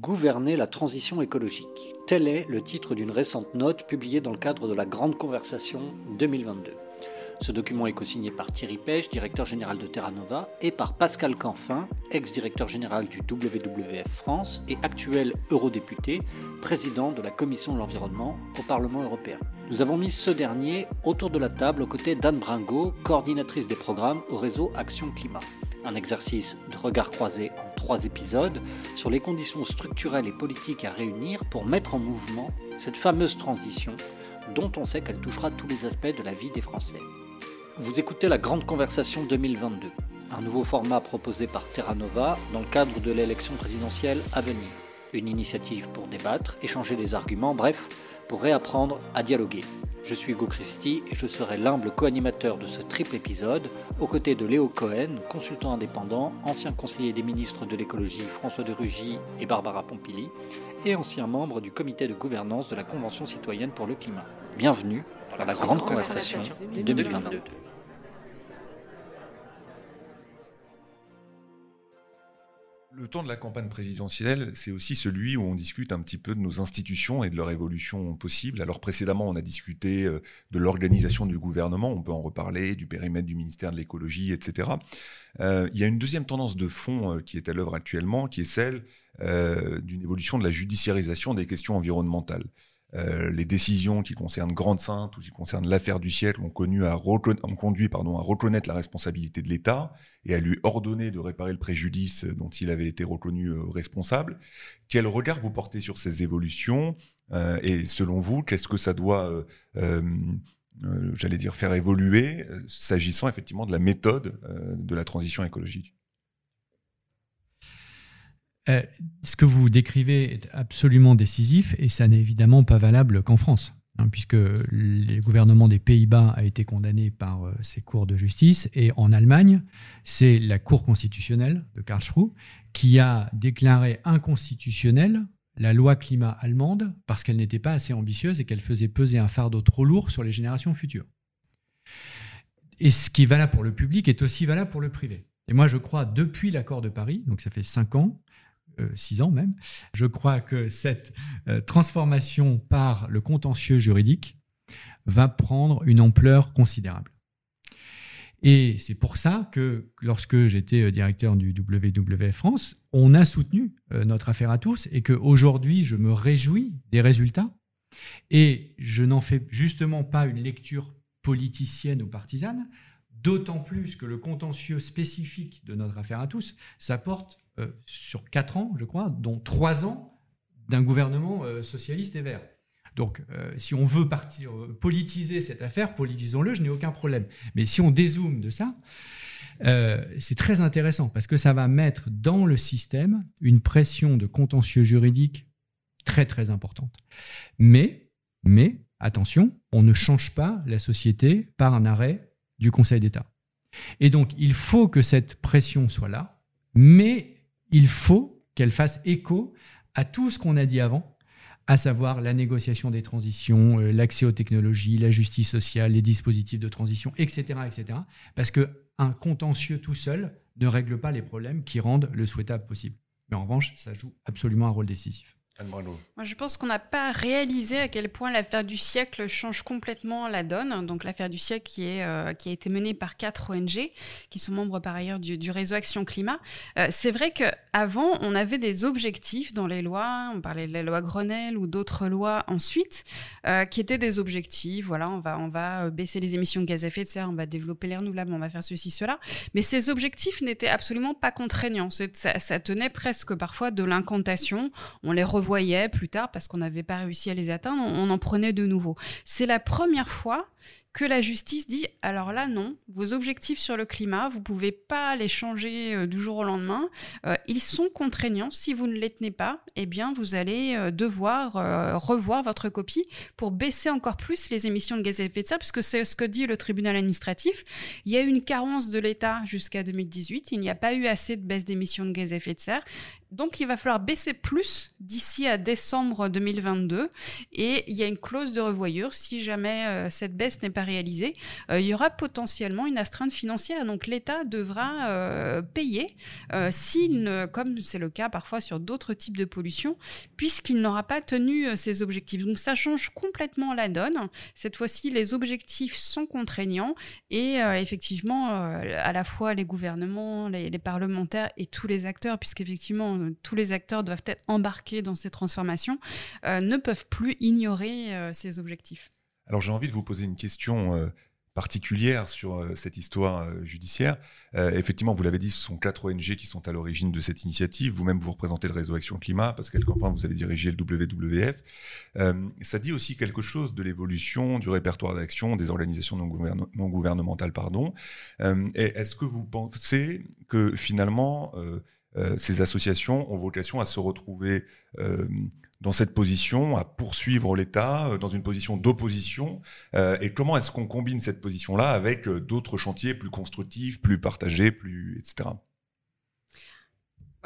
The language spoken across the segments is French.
gouverner la transition écologique. Tel est le titre d'une récente note publiée dans le cadre de la Grande Conversation 2022. Ce document est co-signé par Thierry Pêche, directeur général de Terra Nova, et par Pascal Canfin, ex-directeur général du WWF France et actuel eurodéputé, président de la Commission de l'environnement au Parlement européen. Nous avons mis ce dernier autour de la table aux côtés d'Anne Bringot, coordinatrice des programmes au réseau Action Climat. Un exercice de regard croisé en trois épisodes sur les conditions structurelles et politiques à réunir pour mettre en mouvement cette fameuse transition dont on sait qu'elle touchera tous les aspects de la vie des Français. Vous écoutez la Grande Conversation 2022, un nouveau format proposé par Terra Nova dans le cadre de l'élection présidentielle à venir. Une initiative pour débattre, échanger des arguments, bref, pour réapprendre à dialoguer. Je suis Hugo Christi et je serai l'humble co-animateur de ce triple épisode, aux côtés de Léo Cohen, consultant indépendant, ancien conseiller des ministres de l'écologie François de Rugy et Barbara Pompili, et ancien membre du comité de gouvernance de la Convention citoyenne pour le climat. Bienvenue dans la Grande Conversation 2022. Le temps de la campagne présidentielle, c'est aussi celui où on discute un petit peu de nos institutions et de leur évolution possible. Alors précédemment, on a discuté euh, de l'organisation du gouvernement, on peut en reparler, du périmètre du ministère de l'écologie, etc. Euh, il y a une deuxième tendance de fond euh, qui est à l'œuvre actuellement, qui est celle d'une évolution de la judiciarisation des questions environnementales. Euh, les décisions qui concernent Grande Sainte ou qui concernent l'affaire du siècle ont, connu à ont conduit pardon, à reconnaître la responsabilité de l'État et à lui ordonner de réparer le préjudice dont il avait été reconnu euh, responsable. Quel regard vous portez sur ces évolutions? Euh, et selon vous, qu'est-ce que ça doit, j'allais dire, faire évoluer s'agissant effectivement de la méthode de la transition écologique? Euh, ce que vous décrivez est absolument décisif et ça n'est évidemment pas valable qu'en France, hein, puisque le gouvernement des Pays-Bas a été condamné par euh, ces cours de justice et en Allemagne, c'est la Cour constitutionnelle de Karlsruhe qui a déclaré inconstitutionnelle la loi climat allemande parce qu'elle n'était pas assez ambitieuse et qu'elle faisait peser un fardeau trop lourd sur les générations futures. Et ce qui est valable pour le public est aussi valable pour le privé. Et moi, je crois, depuis l'accord de Paris, donc ça fait cinq ans, six ans même, je crois que cette euh, transformation par le contentieux juridique va prendre une ampleur considérable. Et c'est pour ça que lorsque j'étais euh, directeur du WWF France, on a soutenu notre affaire à tous et qu'aujourd'hui, je me réjouis des résultats. Et je n'en fais justement pas une lecture politicienne ou partisane, d'autant plus que le contentieux spécifique de notre affaire à tous, ça porte euh, sur quatre ans, je crois, dont trois ans d'un gouvernement euh, socialiste et vert. Donc, euh, si on veut partir, politiser cette affaire, politisons-le, je n'ai aucun problème. Mais si on dézoome de ça, c'est très intéressant parce que ça va mettre dans le système une pression de contentieux juridique très très importante. Mais, mais, attention, on ne change pas la société par un arrêt du Conseil d'État. Et donc, il faut que cette pression soit là, mais il faut qu'elle fasse écho à tout ce qu'on a dit avant, à savoir la négociation des transitions, euh, l'accès aux technologies, la justice sociale, les dispositifs de transition, etc., etc. Parce qu'un contentieux tout seul ne règle pas les problèmes qui rendent le souhaitable possible. Mais en revanche, ça joue absolument un rôle décisif. Moi, je pense qu'on n'a pas réalisé à quel point l'affaire du siècle change complètement la donne. Donc, l'affaire du siècle qui, est, euh, qui a été menée par quatre ONG, qui sont membres par ailleurs du, réseau Action Climat. Euh, c'est vrai qu'avant, on avait des objectifs dans les lois. On parlait de la loi Grenelle ou d'autres lois ensuite, euh, qui étaient des objectifs. Voilà, on va, on va baisser les émissions de gaz à effet de serre, on va développer les renouvelables, on va faire ceci, cela. Mais ces objectifs n'étaient absolument pas contraignants. Ça, tenait presque parfois de l'incantation. On les voyait plus tard parce qu'on n'avait pas réussi à les atteindre, on en prenait de nouveau. C'est la première fois que la justice dit alors là non, vos objectifs sur le climat, vous pouvez pas les changer euh, du jour au lendemain. Euh, ils sont contraignants. Si vous ne les tenez pas, eh bien vous allez euh, devoir revoir votre copie pour baisser encore plus les émissions de gaz à effet de serre, puisque c'est ce que dit le tribunal administratif. Il y a eu une carence de l'État jusqu'à 2018. Il n'y a pas eu assez de baisse d'émissions de gaz à effet de serre. Donc il va falloir baisser plus d'ici à décembre 2022 et il y a une clause de revoyure si jamais cette baisse n'est pas réalisé, il y aura potentiellement une astreinte financière. Donc l'État devra payer s'il comme c'est le cas parfois sur d'autres types de pollution, puisqu'il n'aura pas tenu ses objectifs. Donc ça change complètement la donne. Cette fois-ci, les objectifs sont contraignants et effectivement, à la fois les gouvernements, les, parlementaires et tous les acteurs, puisqu'effectivement, tous les acteurs doivent être embarqués dans ces transformations, euh, ne peuvent plus ignorer euh, ces objectifs. Alors j'ai envie de vous poser une question euh, particulière sur cette histoire judiciaire. effectivement, vous l'avez dit, ce sont quatre ONG qui sont à l'origine de cette initiative. Vous-même, vous représentez le réseau Action Climat, parce qu'elle enfin, vous avez dirigé le WWF. ça dit aussi quelque chose de l'évolution du répertoire d'action des organisations non, gouvernementales. Pardon. Est-ce que vous pensez que finalement euh, ces associations ont vocation à se retrouver euh, dans cette position, à poursuivre l'État euh, dans une position d'opposition Et comment est-ce qu'on combine cette position-là avec d'autres chantiers plus constructifs, plus partagés, plus etc.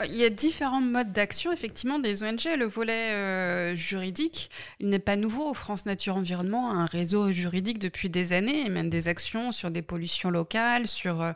Il y a différents modes d'action, effectivement, des ONG. Le volet euh, juridique, n'est pas nouveau. France Nature Environnement un réseau juridique depuis des années et même des actions sur des pollutions locales, sur euh,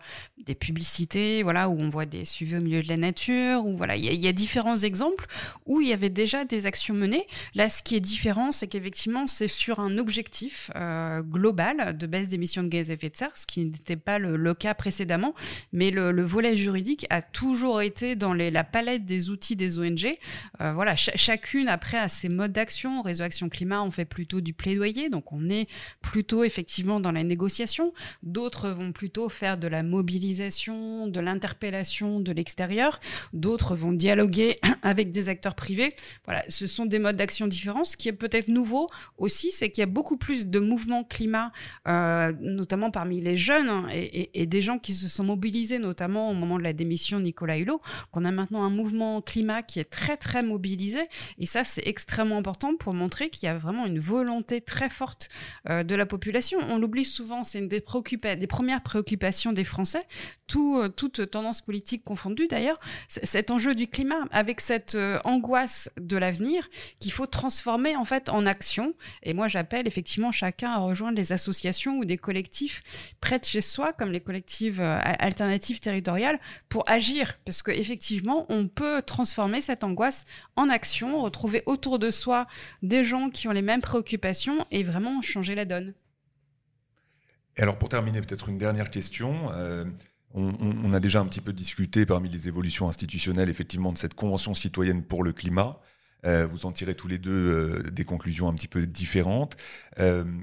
des publicités, voilà, où on voit des suivis au milieu de la nature. Voilà, il y, a, différents exemples où il y avait déjà des actions menées. Là, ce qui est différent, c'est qu'effectivement, c'est sur un objectif euh, global de baisse d'émissions de gaz à effet de serre, ce qui n'était pas le, cas précédemment. Mais le volet juridique a toujours été dans les la palette des outils des ONG. Euh, voilà, chacune après a ses modes d'action. Réseau Action Climat, on fait plutôt du plaidoyer, donc on est plutôt effectivement dans la négociation. D'autres vont plutôt faire de la mobilisation, de l'interpellation de l'extérieur. D'autres vont dialoguer avec des acteurs privés. Voilà, ce sont des modes d'action différents. Ce qui est peut-être nouveau aussi, c'est qu'il y a beaucoup plus de mouvements climat, euh, notamment parmi les jeunes hein, et, des gens qui se sont mobilisés, notamment au moment de la démission de Nicolas Hulot, qu'on a maintenant un mouvement climat qui est très très mobilisé et ça c'est extrêmement important pour montrer qu'il y a vraiment une volonté très forte euh, de la population. On l'oublie souvent, c'est une des, des premières préoccupations des Français, tout, euh, toute tendance politique confondue d'ailleurs, cet enjeu du climat avec cette euh, angoisse de l'avenir qu'il faut transformer en fait en action. Et moi j'appelle effectivement chacun à rejoindre les associations ou des collectifs près de chez soi, comme les collectifs alternatives territoriales, pour agir parce que effectivement on peut transformer cette angoisse en action, retrouver autour de soi des gens qui ont les mêmes préoccupations et vraiment changer la donne. Et alors pour terminer, peut-être une dernière question. Euh, on, a déjà un petit peu discuté parmi les évolutions institutionnelles, effectivement, de cette Convention citoyenne pour le climat. Euh, vous en tirez tous les deux euh, des conclusions un petit peu différentes.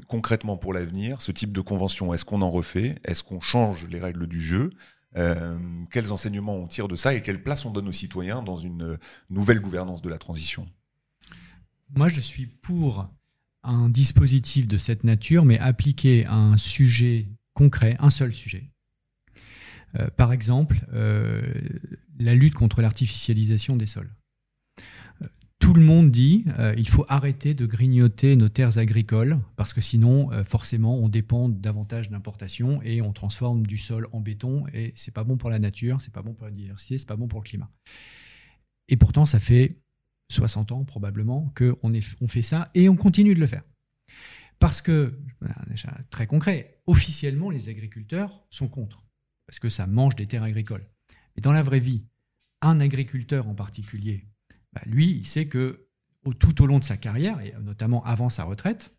concrètement, pour l'avenir, ce type de convention, est-ce qu'on en refait? Est-ce qu'on change les règles du jeu? Euh, quels enseignements on tire de ça et quelle place on donne aux citoyens dans une nouvelle gouvernance de la transition? Moi, je suis pour un dispositif de cette nature, mais appliqué à un sujet concret, un seul sujet. Euh, par exemple, euh, la lutte contre l'artificialisation des sols tout le monde dit euh, il faut arrêter de grignoter nos terres agricoles parce que sinon, euh, forcément, on dépend davantage d'importations et on transforme du sol en béton et c'est pas bon pour la nature, c'est pas bon pour la diversité, c'est pas bon pour le climat. Et pourtant, ça fait 60 ans probablement qu'on on fait ça et on continue de le faire. Parce que, très concret, officiellement, les agriculteurs sont contre parce que ça mange des terres agricoles. Mais dans la vraie vie, un agriculteur en particulier bah, lui, il sait que tout au long de sa carrière, et notamment avant sa retraite,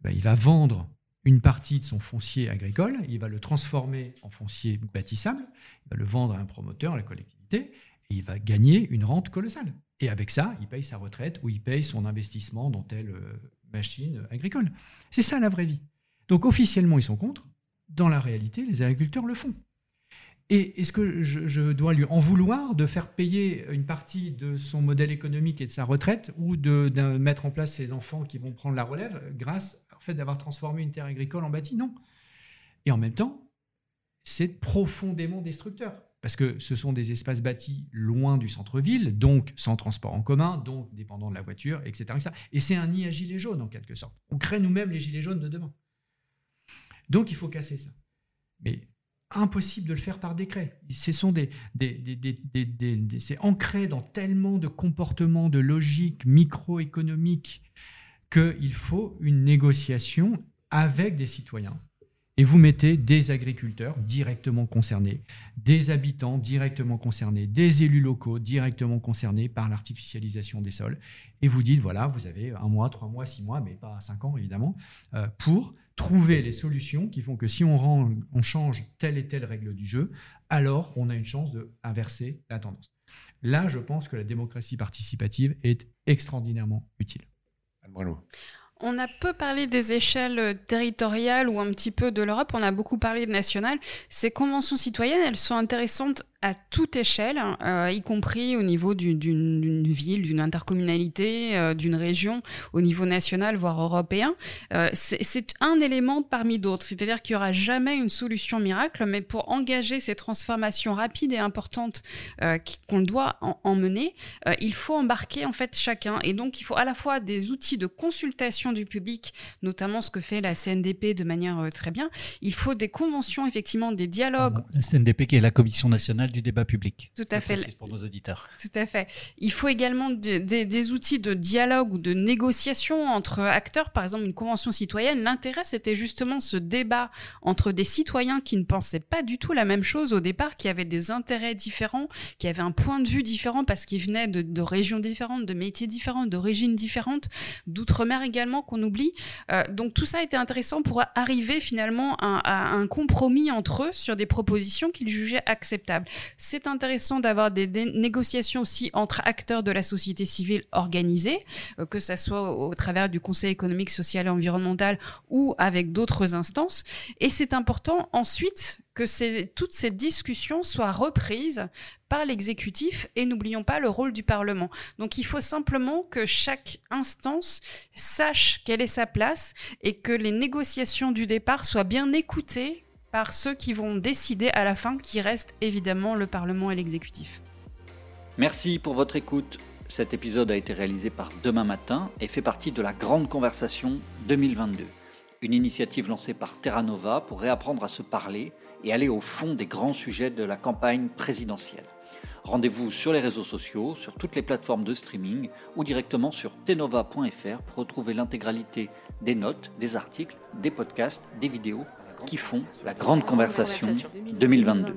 bah, il va vendre une partie de son foncier agricole, il va le transformer en foncier bâtissable, il va le vendre à un promoteur, à la collectivité, et il va gagner une rente colossale. Et avec ça, il paye sa retraite ou il paye son investissement dans telle euh, machine agricole. C'est ça la vraie vie. Donc officiellement, ils sont contre. Dans la réalité, les agriculteurs le font. Et est-ce que je, dois lui en vouloir de faire payer une partie de son modèle économique et de sa retraite ou de, mettre en place ses enfants qui vont prendre la relève grâce au fait d'avoir transformé une terre agricole en bâti Non. Et en même temps, c'est profondément destructeur. Parce que ce sont des espaces bâtis loin du centre-ville, donc sans transport en commun, donc dépendant de la voiture, etc. etc. Et c'est un nid à gilets jaunes en quelque sorte. On crée nous-mêmes les gilets jaunes de demain. Donc il faut casser ça. Mais impossible de le faire par décret. C'est ancré dans tellement de comportements, de logiques microéconomiques qu'il faut une négociation avec des citoyens et vous mettez des agriculteurs directement concernés, des habitants directement concernés, des élus locaux directement concernés par l'artificialisation des sols. Et vous dites, voilà, vous avez un mois, trois mois, six mois, mais pas cinq ans évidemment, euh, pour trouver les solutions qui font que si on, rend, on change telle et telle règle du jeu, alors on a une chance d'inverser la tendance. Là, je pense que la démocratie participative est extraordinairement utile. On a peu parlé des échelles territoriales ou un petit peu de l'Europe, on a beaucoup parlé de national. Ces conventions citoyennes, elles sont intéressantes à toute échelle, euh, y compris au niveau d'une ville, d'une intercommunalité, euh, d'une région, au niveau national, voire européen. Euh, c'est un élément parmi d'autres. C'est-à-dire qu'il n'y aura jamais une solution miracle, mais pour engager ces transformations rapides et importantes qu'on doit emmener, il faut embarquer en fait chacun. Et donc, il faut à la fois des outils de consultation du public, notamment ce que fait la CNDP de manière très bien. Il faut des conventions, effectivement, des dialogues. La CNDP qui est la Commission nationale du débat public. Tout à fait. Pour nos auditeurs. Tout à fait. Il faut également des outils de dialogue ou de négociation entre acteurs. Par exemple, une convention citoyenne, l'intérêt, c'était justement ce débat entre des citoyens qui ne pensaient pas du tout la même chose au départ, qui avaient des intérêts différents, qui avaient un point de vue différent parce qu'ils venaient de, régions différentes, de métiers différents, d'origines différentes, d'outre-mer également qu'on oublie. Euh, donc tout ça était intéressant pour arriver finalement à, à un compromis entre eux sur des propositions qu'ils jugeaient acceptables. C'est intéressant d'avoir des, négociations aussi entre acteurs de la société civile organisée, euh, que ce soit au, travers du Conseil économique, social et environnemental ou avec d'autres instances. Et c'est important ensuite que toutes ces discussions soient reprises par l'exécutif et n'oublions pas le rôle du Parlement. Donc il faut simplement que chaque instance sache quelle est sa place et que les négociations du départ soient bien écoutées par ceux qui vont décider à la fin, qui reste évidemment le Parlement et l'exécutif. Merci pour votre écoute. Cet épisode a été réalisé par Demain Matin et fait partie de la Grande Conversation 2022, une initiative lancée par Terra Nova pour réapprendre à se parler et aller au fond des grands sujets de la campagne présidentielle. Rendez-vous sur les réseaux sociaux, sur toutes les plateformes de streaming ou directement sur tenova.fr pour retrouver l'intégralité des notes, des articles, des podcasts, des vidéos qui font la grande conversation 2022.